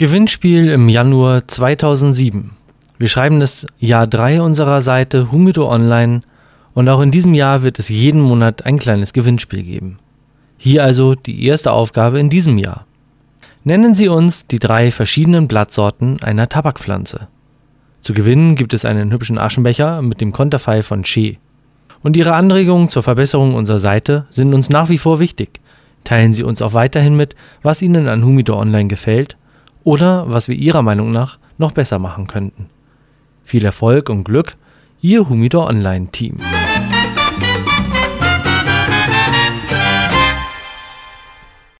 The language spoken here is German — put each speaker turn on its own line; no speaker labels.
Gewinnspiel im Januar 2007. Wir schreiben das Jahr 3 unserer Seite Humido Online und auch in diesem Jahr wird es jeden Monat ein kleines Gewinnspiel geben. Hier also die erste Aufgabe in diesem Jahr. Nennen Sie uns die drei verschiedenen Blattsorten einer Tabakpflanze. Zu gewinnen gibt es einen hübschen Aschenbecher mit dem Konterfei von Che. Und Ihre Anregungen zur Verbesserung unserer Seite sind uns nach wie vor wichtig. Teilen Sie uns auch weiterhin mit, was Ihnen an Humido Online gefällt oder was wir Ihrer Meinung nach noch besser machen könnten. Viel Erfolg und Glück, Ihr Humidor Online Team.